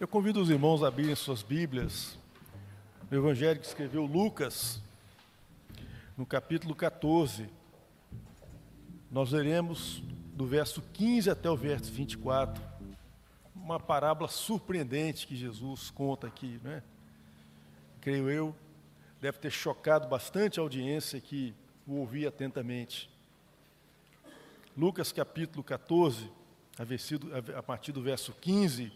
Eu convido os irmãos a abrirem suas Bíblias no Evangelho que escreveu Lucas, no capítulo 14. Nós veremos do verso 15 até o verso 24, uma parábola surpreendente que Jesus conta aqui, né? Creio eu, deve ter chocado bastante a audiência que o ouvia atentamente. Lucas capítulo 14, a partir do verso 15,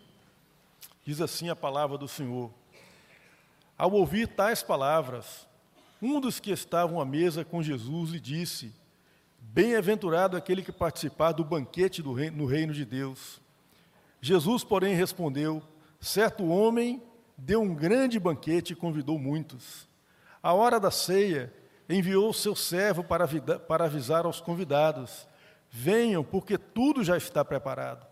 Diz assim a palavra do Senhor. Ao ouvir tais palavras, um dos que estavam à mesa com Jesus lhe disse: Bem-aventurado aquele que participar do banquete do no reino de Deus. Jesus, porém, respondeu: Certo homem deu um grande banquete e convidou muitos. À hora da ceia, enviou seu servo para, para avisar aos convidados: Venham, porque tudo já está preparado.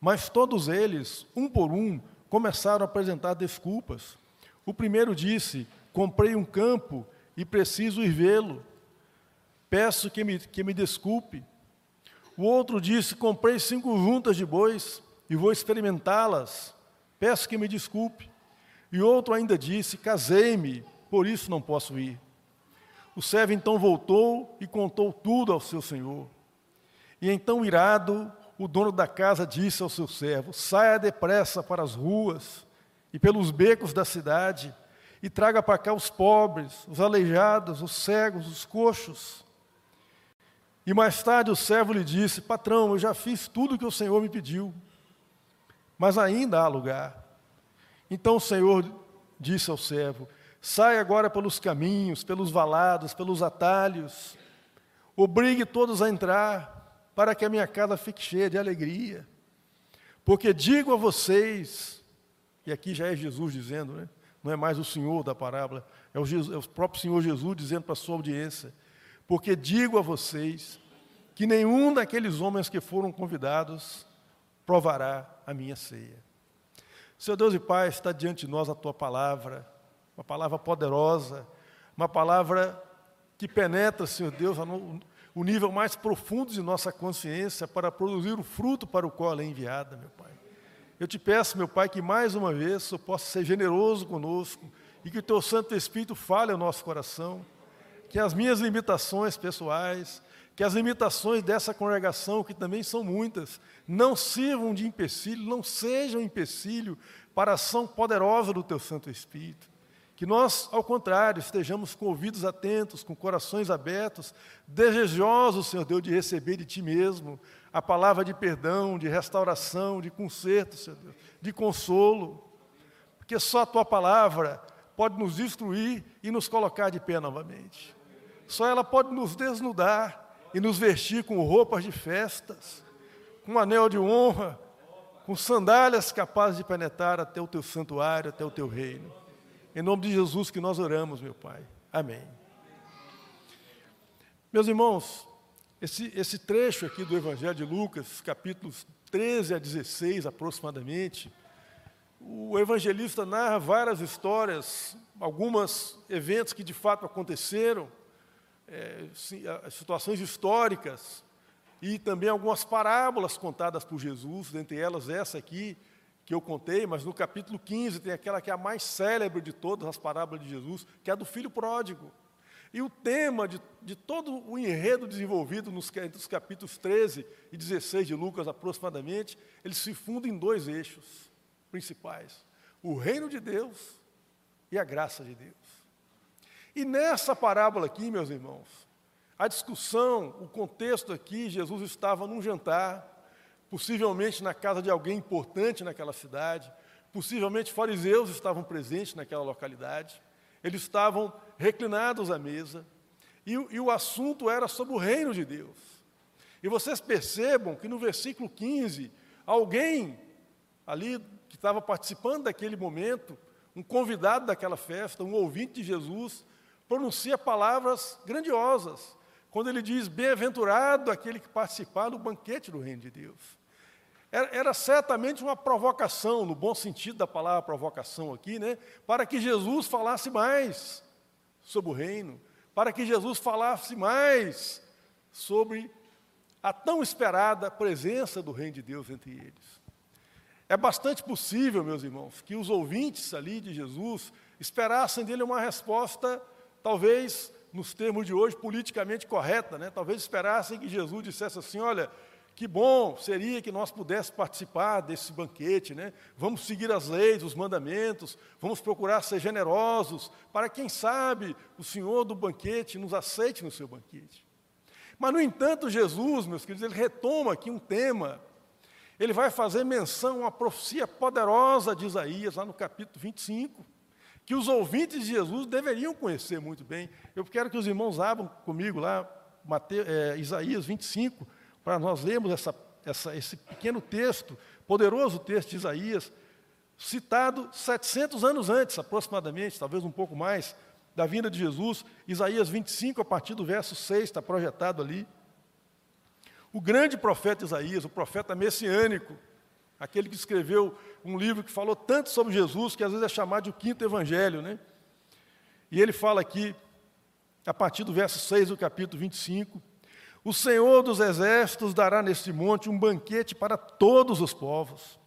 Mas todos eles, um por um, começaram a apresentar desculpas. O primeiro disse: Comprei um campo e preciso ir vê-lo. Peço que me, que me desculpe. O outro disse: Comprei cinco juntas de bois e vou experimentá-las. Peço que me desculpe. E outro ainda disse: Casei-me, por isso não posso ir. O servo então voltou e contou tudo ao seu senhor. E então, irado, o dono da casa disse ao seu servo: Saia depressa para as ruas e pelos becos da cidade e traga para cá os pobres, os aleijados, os cegos, os coxos. E mais tarde o servo lhe disse: Patrão, eu já fiz tudo o que o Senhor me pediu, mas ainda há lugar. Então o Senhor disse ao servo: Saia agora pelos caminhos, pelos valados, pelos atalhos, obrigue todos a entrar para que a minha casa fique cheia de alegria. Porque digo a vocês, e aqui já é Jesus dizendo, né? não é mais o Senhor da parábola, é o, Jesus, é o próprio Senhor Jesus dizendo para a sua audiência: porque digo a vocês que nenhum daqueles homens que foram convidados provará a minha ceia. Senhor Deus e Pai, está diante de nós a tua palavra, uma palavra poderosa, uma palavra que penetra, Senhor Deus, o nível mais profundo de nossa consciência para produzir o fruto para o qual ela é enviada, meu Pai. Eu te peço, meu Pai, que mais uma vez eu possa ser generoso conosco e que o Teu Santo Espírito fale ao nosso coração, que as minhas limitações pessoais, que as limitações dessa congregação, que também são muitas, não sirvam de empecilho, não sejam empecilho para a ação poderosa do Teu Santo Espírito. Que nós, ao contrário, estejamos com ouvidos atentos, com corações abertos, desejosos, Senhor Deus, de receber de Ti mesmo a palavra de perdão, de restauração, de conserto, Senhor Deus, de consolo. Porque só a Tua palavra pode nos instruir e nos colocar de pé novamente. Só ela pode nos desnudar e nos vestir com roupas de festas, com um anel de honra, com sandálias capazes de penetrar até o Teu santuário, até o Teu reino. Em nome de Jesus que nós oramos, meu Pai. Amém. Meus irmãos, esse, esse trecho aqui do Evangelho de Lucas, capítulos 13 a 16 aproximadamente, o evangelista narra várias histórias, alguns eventos que de fato aconteceram, é, situações históricas, e também algumas parábolas contadas por Jesus, dentre elas essa aqui, que eu contei, mas no capítulo 15 tem aquela que é a mais célebre de todas as parábolas de Jesus, que é a do filho pródigo. E o tema de, de todo o enredo desenvolvido nos, nos capítulos 13 e 16 de Lucas, aproximadamente, ele se funda em dois eixos principais: o reino de Deus e a graça de Deus. E nessa parábola aqui, meus irmãos, a discussão, o contexto aqui, Jesus estava num jantar, possivelmente na casa de alguém importante naquela cidade, possivelmente fariseus estavam presentes naquela localidade, eles estavam reclinados à mesa, e, e o assunto era sobre o reino de Deus. E vocês percebam que no versículo 15, alguém ali que estava participando daquele momento, um convidado daquela festa, um ouvinte de Jesus, pronuncia palavras grandiosas, quando ele diz: Bem-aventurado aquele que participar do banquete do reino de Deus. Era, era, certamente uma provocação, no bom sentido da palavra provocação aqui, né? Para que Jesus falasse mais sobre o reino, para que Jesus falasse mais sobre a tão esperada presença do reino de Deus entre eles. É bastante possível, meus irmãos, que os ouvintes ali de Jesus esperassem dele uma resposta, talvez, nos termos de hoje, politicamente correta, né? Talvez esperassem que Jesus dissesse assim: olha, que bom seria que nós pudéssemos participar desse banquete, né? Vamos seguir as leis, os mandamentos, vamos procurar ser generosos, para quem sabe o Senhor do banquete nos aceite no seu banquete. Mas, no entanto, Jesus, meus queridos, ele retoma aqui um tema. Ele vai fazer menção a uma profecia poderosa de Isaías, lá no capítulo 25, que os ouvintes de Jesus deveriam conhecer muito bem. Eu quero que os irmãos abram comigo lá, Mateus, é, Isaías 25, para nós lermos essa, essa, esse pequeno texto, poderoso texto de Isaías, citado 700 anos antes, aproximadamente, talvez um pouco mais, da vinda de Jesus. Isaías 25, a partir do verso 6, está projetado ali. O grande profeta Isaías, o profeta messiânico, aquele que escreveu um livro que falou tanto sobre Jesus, que às vezes é chamado de o quinto evangelho, né? E ele fala aqui, a partir do verso 6 do capítulo 25, o Senhor dos exércitos dará neste monte um banquete para todos os povos.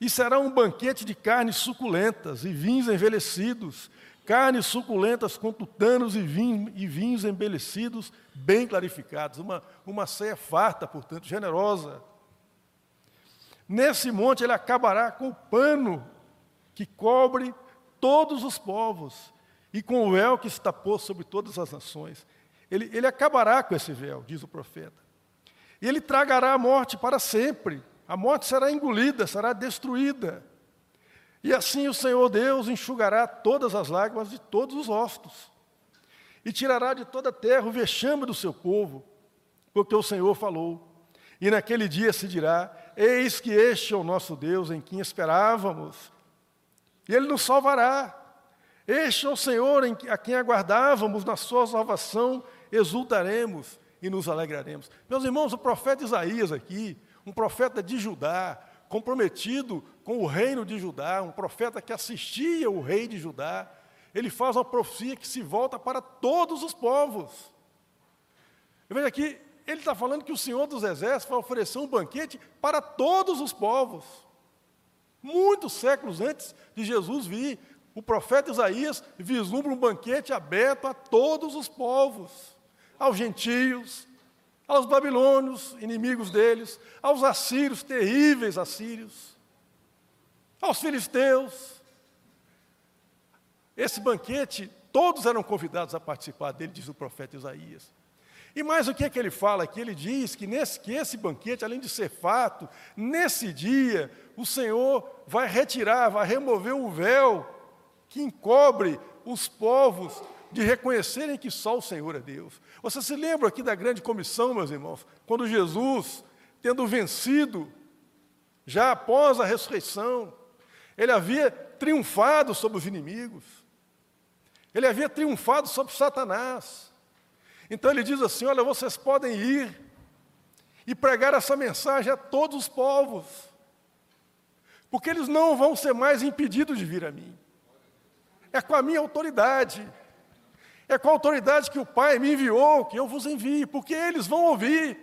E será um banquete de carnes suculentas e vinhos envelhecidos, carnes suculentas com tutanos e, vinho, e vinhos embelecidos, bem clarificados. Uma, uma ceia farta, portanto, generosa. Nesse monte ele acabará com o pano que cobre todos os povos e com o véu que está posto sobre todas as nações. Ele, ele acabará com esse véu, diz o profeta. E ele tragará a morte para sempre. A morte será engolida, será destruída. E assim o Senhor Deus enxugará todas as lágrimas de todos os ossos. E tirará de toda a terra o vexame do seu povo, porque o Senhor falou. E naquele dia se dirá: Eis que este é o nosso Deus em quem esperávamos. E ele nos salvará. Este é o Senhor a quem aguardávamos na sua salvação exultaremos e nos alegraremos. Meus irmãos, o profeta Isaías aqui, um profeta de Judá, comprometido com o reino de Judá, um profeta que assistia o rei de Judá, ele faz uma profecia que se volta para todos os povos. Veja aqui, ele está falando que o Senhor dos Exércitos vai oferecer um banquete para todos os povos. Muitos séculos antes de Jesus vir, o profeta Isaías vislumbra um banquete aberto a todos os povos aos gentios, aos babilônios, inimigos deles, aos assírios, terríveis assírios, aos filisteus. Esse banquete, todos eram convidados a participar dele, diz o profeta Isaías. E mais o que é que ele fala aqui? Ele diz que, nesse, que esse banquete, além de ser fato, nesse dia, o Senhor vai retirar, vai remover o véu que encobre os povos de reconhecerem que só o Senhor é Deus. Você se lembra aqui da grande comissão, meus irmãos, quando Jesus, tendo vencido, já após a ressurreição, ele havia triunfado sobre os inimigos, ele havia triunfado sobre Satanás. Então ele diz assim: Olha, vocês podem ir e pregar essa mensagem a todos os povos, porque eles não vão ser mais impedidos de vir a mim. É com a minha autoridade, é com a autoridade que o Pai me enviou, que eu vos envie, porque eles vão ouvir.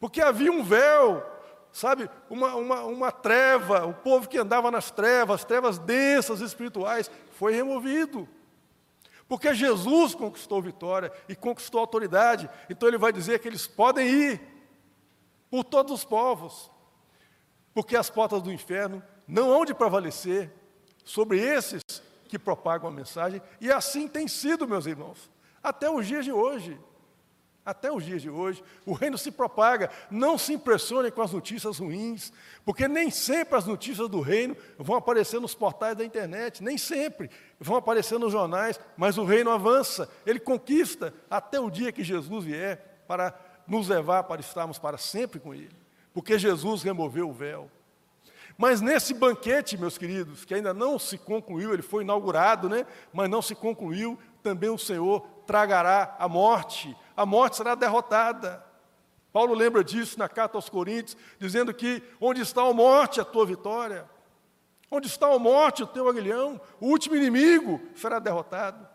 Porque havia um véu, sabe, uma, uma, uma treva, o povo que andava nas trevas, trevas densas espirituais, foi removido. Porque Jesus conquistou vitória e conquistou autoridade, então ele vai dizer que eles podem ir por todos os povos, porque as portas do inferno não hão de prevalecer sobre esses que propagam a mensagem, e assim tem sido, meus irmãos, até os dias de hoje. Até os dias de hoje, o reino se propaga. Não se impressione com as notícias ruins, porque nem sempre as notícias do reino vão aparecer nos portais da internet, nem sempre vão aparecer nos jornais, mas o reino avança, ele conquista até o dia que Jesus vier para nos levar para estarmos para sempre com Ele, porque Jesus removeu o véu. Mas nesse banquete, meus queridos, que ainda não se concluiu, ele foi inaugurado, né? mas não se concluiu, também o Senhor tragará a morte, a morte será derrotada. Paulo lembra disso na carta aos Coríntios, dizendo que onde está a morte, a tua vitória, onde está a morte, o teu aguilhão, o último inimigo será derrotado.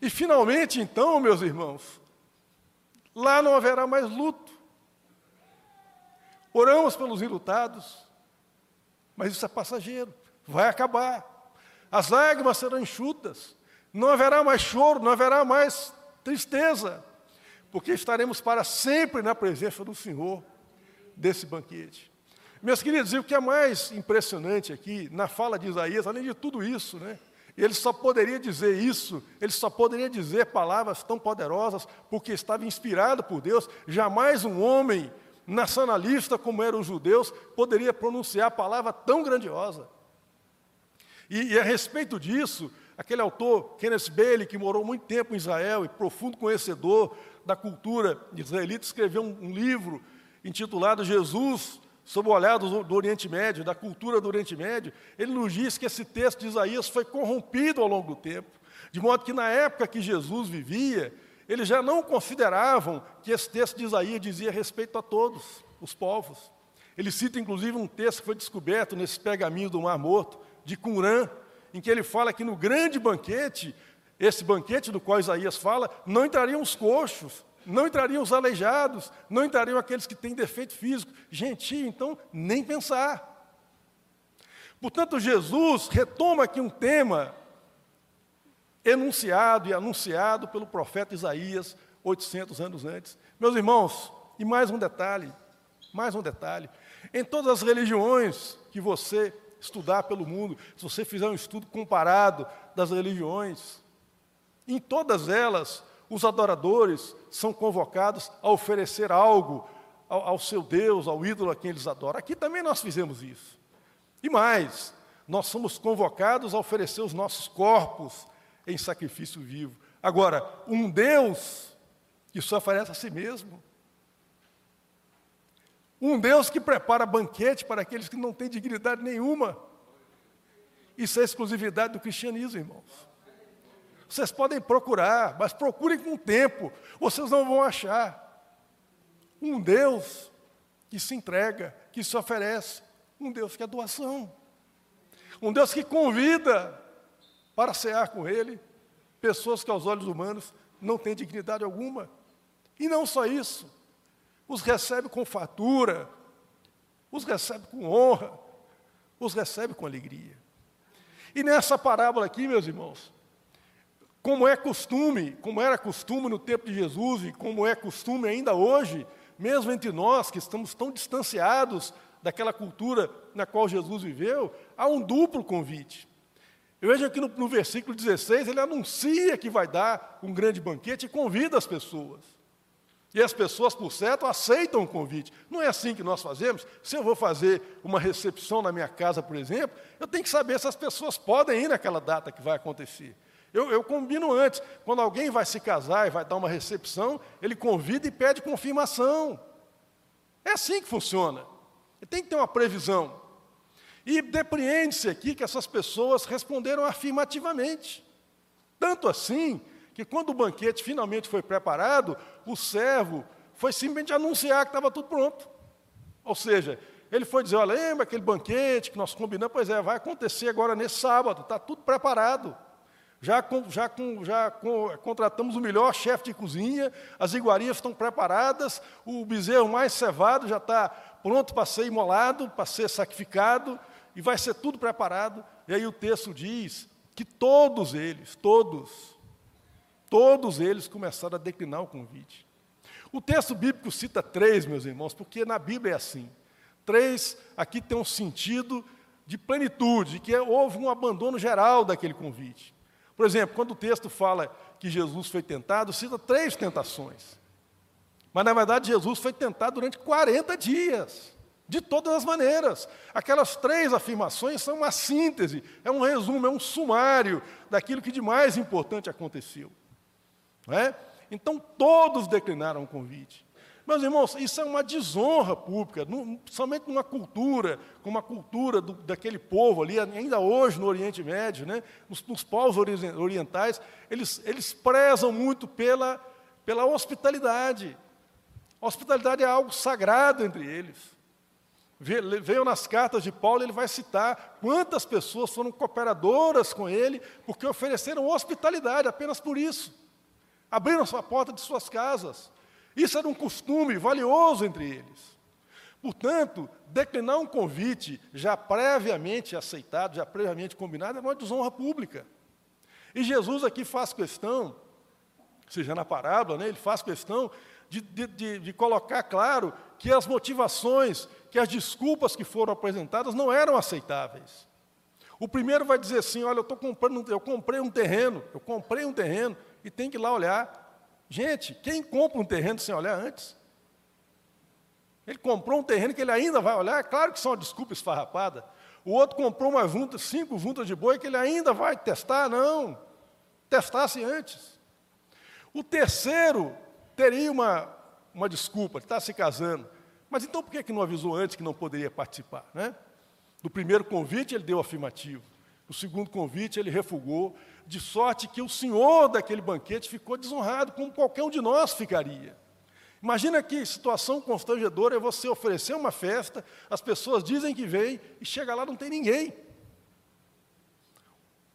E finalmente, então, meus irmãos, lá não haverá mais luto. Oramos pelos enlutados, Mas isso é passageiro, vai acabar. As lágrimas serão enxutas, não haverá mais choro, não haverá mais tristeza, porque estaremos para sempre na presença do Senhor desse banquete. Meus queridos, e o que é mais impressionante aqui, na fala de Isaías, além de tudo isso, né? Ele só poderia dizer isso, ele só poderia dizer palavras tão poderosas, porque estava inspirado por Deus. Jamais um homem nacionalista como eram os judeus poderia pronunciar palavra tão grandiosa. E, e, a respeito disso, aquele autor, Kenneth Bailey, que morou muito tempo em Israel e profundo conhecedor da cultura israelita, escreveu um, um livro intitulado Jesus sob o olhar do, do, Oriente Médio, da cultura do Oriente Médio, ele nos diz que esse texto de Isaías foi corrompido ao longo do tempo, de modo que na época que Jesus vivia, eles já não consideravam que esse texto de Isaías dizia respeito a todos os povos. Ele cita inclusive um texto que foi descoberto nesses pergaminhos do Mar Morto, de Qumran, em que ele fala que no grande banquete, esse banquete do qual Isaías fala, não entrariam os coxos, não entrariam os aleijados, não entrariam aqueles que têm defeito físico. Gentio, então, nem pensar. Portanto, Jesus retoma aqui um tema enunciado e anunciado pelo profeta Isaías 800 anos antes. Meus irmãos, e mais um detalhe, mais um detalhe. Em todas as religiões que você estudar pelo mundo, se você fizer um estudo comparado das religiões, em todas elas, os adoradores são convocados a oferecer algo ao, ao, seu Deus, ao ídolo a quem eles adoram. Aqui também nós fizemos isso. E mais, nós somos convocados a oferecer os nossos corpos em sacrifício vivo. Agora, um Deus que só oferece a si mesmo. Um Deus que prepara banquete para aqueles que não têm dignidade nenhuma. Isso é exclusividade do cristianismo, irmãos. Vocês podem procurar, mas procurem com tempo, vocês não vão achar. Um Deus que se entrega, que se oferece, um Deus que é doação, um Deus que convida para cear com Ele pessoas que aos olhos humanos não têm dignidade alguma. E não só isso, os recebe com fatura, os recebe com honra, os recebe com alegria. E nessa parábola aqui, meus irmãos, como é costume, como era costume no tempo de Jesus e como é costume ainda hoje, mesmo entre nós que estamos tão distanciados daquela cultura na qual Jesus viveu, há um duplo convite. Eu vejo aqui no, no versículo 16, ele anuncia que vai dar um grande banquete e convida as pessoas. E as pessoas, por certo, aceitam o convite. Não é assim que nós fazemos. Se eu vou fazer uma recepção na minha casa, por exemplo, eu tenho que saber se as pessoas podem ir naquela data que vai acontecer. Eu, eu combino antes. Quando alguém vai se casar e vai dar uma recepção, ele convida e pede confirmação. É assim que funciona. Tem que ter uma previsão. E depreende-se aqui que essas pessoas responderam afirmativamente. Tanto assim que quando o banquete finalmente foi preparado, o servo foi simplesmente anunciar que estava tudo pronto. Ou seja, ele foi dizer: olha, lembra aquele banquete que nós combinamos? Pois é, vai acontecer agora nesse sábado, está tudo preparado. Já, já, já contratamos o melhor chefe de cozinha, as iguarias estão preparadas, o bezerro mais cevado já está pronto para ser imolado, para ser sacrificado, e vai ser tudo preparado. E aí o texto diz que todos eles, todos, todos eles começaram a declinar o convite. O texto bíblico cita três, meus irmãos, porque na Bíblia é assim. Três aqui tem um sentido de plenitude, que houve um abandono geral daquele convite. Por exemplo, quando o texto fala que Jesus foi tentado, cita três tentações. Mas, na verdade, Jesus foi tentado durante 40 dias, de todas as maneiras. Aquelas três afirmações são uma síntese, é um resumo, é um sumário daquilo que de mais importante aconteceu. É? Então, todos declinaram o convite. Meus irmãos, isso é uma desonra pública, somente numa cultura, como a cultura do, daquele povo ali, ainda hoje no Oriente Médio, né, nos, nos povos orientais, eles, eles prezam muito pela, pela hospitalidade. A hospitalidade é algo sagrado entre eles. Veio nas cartas de Paulo, ele vai citar quantas pessoas foram cooperadoras com ele, porque ofereceram hospitalidade apenas por isso. Abriram a porta de suas casas. Isso era um costume valioso entre eles. Portanto, declinar um convite já previamente aceitado, já previamente combinado, é uma desonra pública. E Jesus aqui faz questão, seja na parábola, né, ele faz questão de, de, de, colocar claro que as motivações, que as desculpas que foram apresentadas não eram aceitáveis. O primeiro vai dizer assim: olha, eu estou comprando, eu comprei um terreno, eu comprei um terreno e tem que ir lá olhar. Gente, quem compra um terreno sem olhar antes? Ele comprou um terreno que ele ainda vai olhar, é claro que são uma desculpa esfarrapada. O outro comprou uma junta, cinco juntas de boi que ele ainda vai testar, não. Testasse antes. O terceiro teria uma, uma desculpa, está se casando. Mas então por que, que não avisou antes que não poderia participar? Né? Do primeiro convite ele deu afirmativo. No segundo convite ele refugou, de sorte que o senhor daquele banquete ficou desonrado, como qualquer um de nós ficaria. Imagina que situação constrangedora é você oferecer uma festa, as pessoas dizem que vem e chega lá não tem ninguém.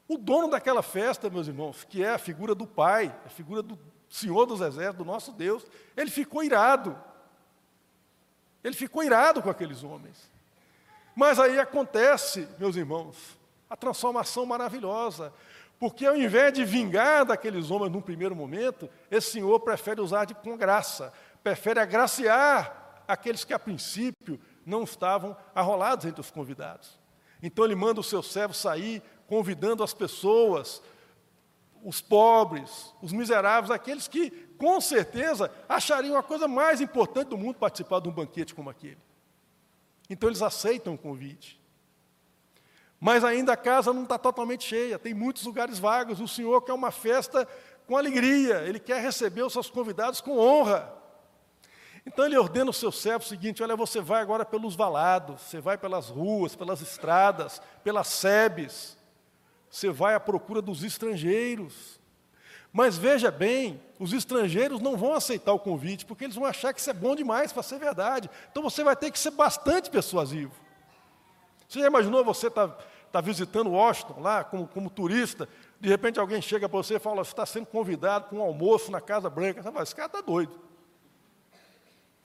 O dono daquela festa, meus irmãos, que é a figura do Pai, a figura do Senhor dos Exércitos, do nosso Deus, ele ficou irado. Ele ficou irado com aqueles homens. Mas aí acontece, meus irmãos, a transformação maravilhosa. Porque ao invés de vingar daqueles homens num primeiro momento, esse Senhor prefere usar de, com graça, prefere agraciar aqueles que a princípio não estavam arrolados entre os convidados. Então ele manda o seu servo sair, convidando as pessoas, os pobres, os miseráveis, aqueles que com certeza achariam a coisa mais importante do mundo participar de um banquete como aquele. Então eles aceitam o convite. Mas ainda a casa não está totalmente cheia, tem muitos lugares vagos. O Senhor quer uma festa com alegria, Ele quer receber os seus convidados com honra. Então ele ordena o seu servo o seguinte: olha, você vai agora pelos valados, você vai pelas ruas, pelas estradas, pelas sebes, você vai à procura dos estrangeiros. Mas veja bem, os estrangeiros não vão aceitar o convite, porque eles vão achar que isso é bom demais para ser verdade. Então você vai ter que ser bastante persuasivo. Você já imaginou você estar tá, tá visitando Washington lá como, como turista, de repente alguém chega para você e fala, você está sendo convidado para um almoço na Casa Branca. Você fala, esse cara está doido.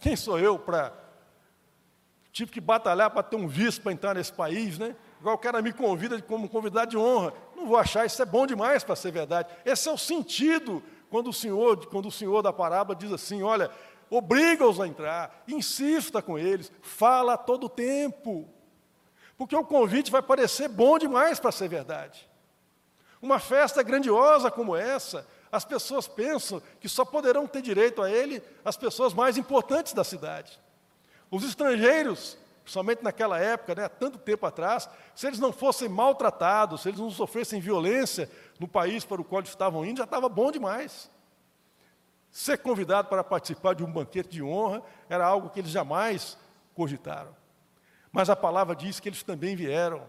Quem sou eu para. Tive que batalhar para ter um visto para entrar nesse país, né? Igual o cara me convida como convidado de honra. Não vou achar, isso é bom demais para ser verdade. Esse é o sentido quando o Senhor, quando o Senhor da parábola diz assim: olha, obriga-os a entrar, insista com eles, fala a todo tempo. Porque o convite vai parecer bom demais para ser verdade. Uma festa grandiosa como essa, as pessoas pensam que só poderão ter direito a ele as pessoas mais importantes da cidade. Os estrangeiros, somente naquela época, né, tanto tempo atrás, se eles não fossem maltratados, se eles não sofressem violência no país para o qual estavam indo, já estava bom demais. Ser convidado para participar de um banquete de honra era algo que eles jamais cogitaram. Mas a palavra diz que eles também vieram.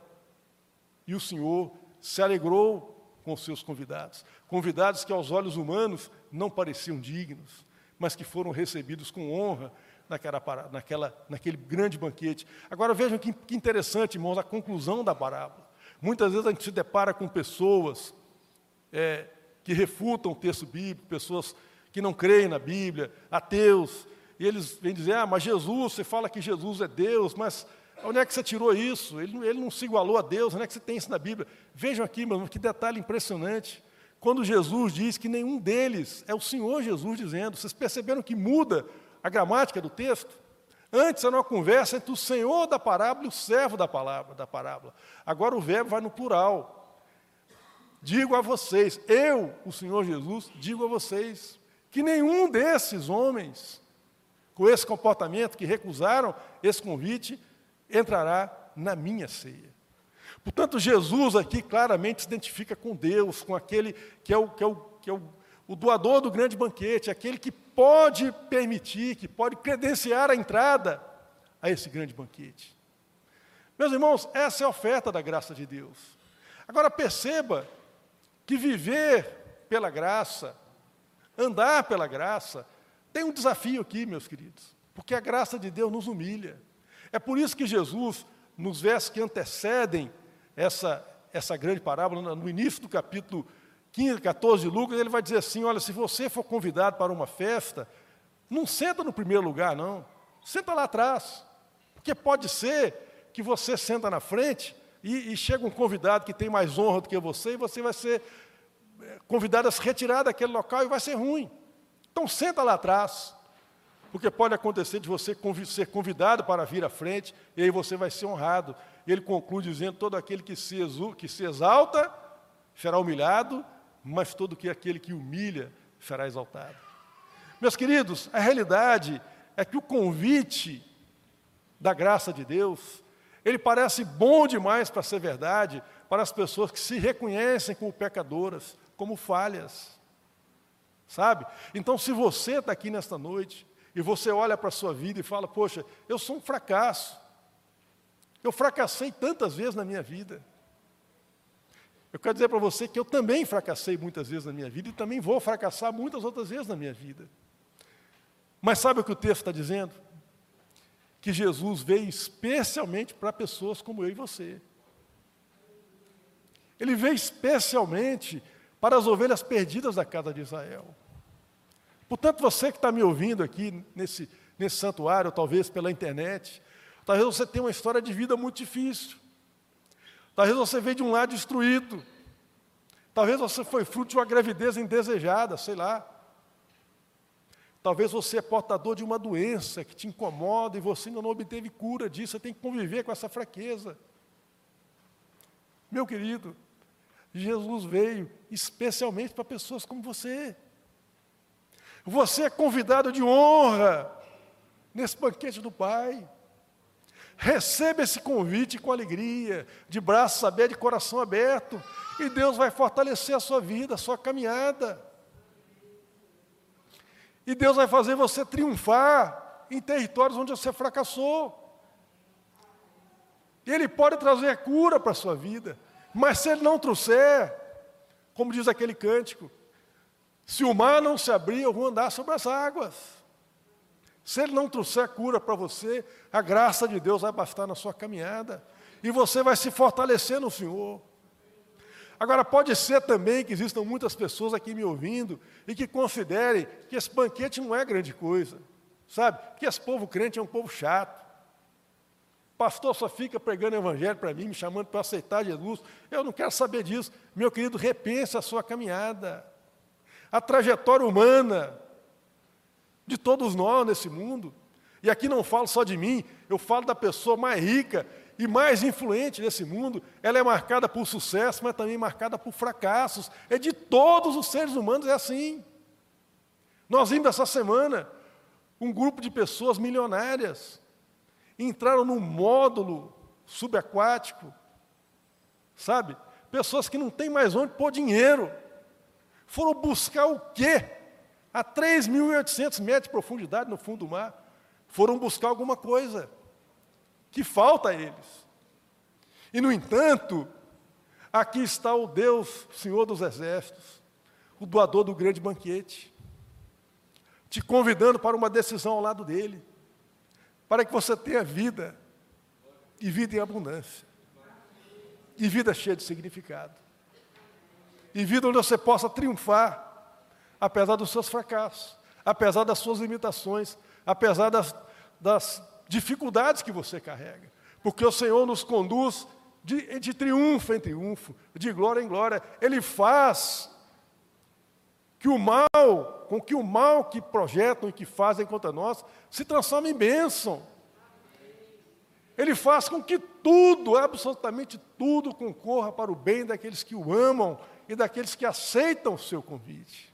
E o Senhor se alegrou com os seus convidados. Convidados que aos olhos humanos não pareciam dignos, mas que foram recebidos com honra naquela, naquela, naquele grande banquete. Agora vejam que, que interessante, irmãos, a conclusão da parábola. Muitas vezes a gente se depara com pessoas é, que refutam o texto bíblico, pessoas que não creem na Bíblia, ateus, e eles vêm dizer: ah, mas Jesus, você fala que Jesus é Deus, mas Onde é que você tirou isso? Ele, ele não se igualou a Deus, onde é que você tem isso na Bíblia? Vejam aqui, meu irmão, que detalhe impressionante. Quando Jesus diz que nenhum deles é o Senhor Jesus dizendo, vocês perceberam que muda a gramática do texto? Antes era uma conversa entre o Senhor da parábola e o servo da palavra da parábola. Agora o verbo vai no plural. Digo a vocês, eu, o Senhor Jesus, digo a vocês, que nenhum desses homens, com esse comportamento, que recusaram esse convite, entrará na minha ceia. Portanto, Jesus aqui claramente se identifica com Deus, com aquele que é o, que é o, que é o, o doador do grande banquete, aquele que pode permitir, que pode credenciar a entrada a esse grande banquete. Meus irmãos, essa é a oferta da graça de Deus. Agora perceba que viver pela graça, andar pela graça, tem um desafio aqui, meus queridos, porque a graça de Deus nos humilha. É por isso que Jesus, nos versos que antecedem essa, essa grande parábola, no início do capítulo 15, 14 de Lucas, ele vai dizer assim: olha, se você for convidado para uma festa, não senta no primeiro lugar, não. Senta lá atrás. Porque pode ser que você senta na frente e, e chega um convidado que tem mais honra do que você e você vai ser é, convidado a se retirar daquele local e vai ser ruim. Então senta lá atrás, porque pode acontecer de você ser convidado para vir à frente e aí você vai ser honrado. Ele conclui dizendo: todo aquele que se exalta será humilhado, mas todo aquele que humilha será exaltado. Meus queridos, a realidade é que o convite da graça de Deus, ele parece bom demais para ser verdade para as pessoas que se reconhecem como pecadoras, como falhas. Sabe? Então, se você está aqui nesta noite e você olha para a sua vida e fala: Poxa, eu sou um fracasso, eu fracassei tantas vezes na minha vida. Eu quero dizer para você que eu também fracassei muitas vezes na minha vida e também vou fracassar muitas outras vezes na minha vida. Mas sabe o que o texto está dizendo? Que Jesus veio especialmente para pessoas como eu e você. Ele veio especialmente para as ovelhas perdidas da casa de Israel. Portanto, você que está me ouvindo aqui nesse, nesse santuário, talvez pela internet, Talvez você tenha uma história de vida muito difícil. Talvez você veio de um lar destruído. Talvez você foi fruto de uma gravidez indesejada, sei lá. Talvez você é portador de uma doença que te incomoda e você ainda não obteve cura disso, você tem que conviver com essa fraqueza. Meu querido, Jesus veio especialmente para pessoas como você. Você é convidado de honra nesse banquete do Pai. Receba esse convite com alegria, de braços abertos, de coração aberto, e Deus vai fortalecer a sua vida, a sua caminhada. E Deus vai fazer você triunfar em territórios onde você fracassou. Ele pode trazer cura para a sua vida, mas se Ele não trouxer, como diz aquele cântico, se o mar não se abrir, eu vou andar sobre as águas. Se Ele não trouxer cura para você, a graça de Deus vai bastar na sua caminhada. E você vai se fortalecer no Senhor. Agora, pode ser também que existam muitas pessoas aqui me ouvindo e que considerem que esse banquete não é grande coisa. Sabe? Que esse povo crente é um povo chato. Pastor só fica pregando evangelho para mim, me chamando para aceitar Jesus. Eu não quero saber disso. Meu querido, repense a sua caminhada. A trajetória humana de todos nós nesse mundo. E aqui não falo só de mim, eu falo da pessoa mais rica e mais influente nesse mundo. Ela é marcada por sucesso, mas também marcada por fracassos. É de todos os seres humanos, é assim. Nós vimos essa semana um grupo de pessoas milionárias entraram num módulo subaquático, sabe? Pessoas que não têm mais onde pôr dinheiro. Foram buscar o quê? A 3.800 metros de profundidade no fundo do mar, foram buscar alguma coisa que falta a eles. E, no entanto, aqui está o Deus, Senhor dos Exércitos, o doador do grande banquete, te convidando para uma decisão ao lado dele, para que você tenha vida, e vida em abundância, e vida cheia de significado, e vida onde você possa triunfar apesar dos seus fracassos, apesar das suas limitações, apesar das, das dificuldades que você carrega. Porque o Senhor nos conduz de, de triunfo em triunfo, de glória em glória. Ele faz que o mal, com que o mal que projetam e que fazem contra nós, se transforme em bênção. Ele faz com que tudo, absolutamente tudo, concorra para o bem daqueles que o amam e daqueles que aceitam o seu convite.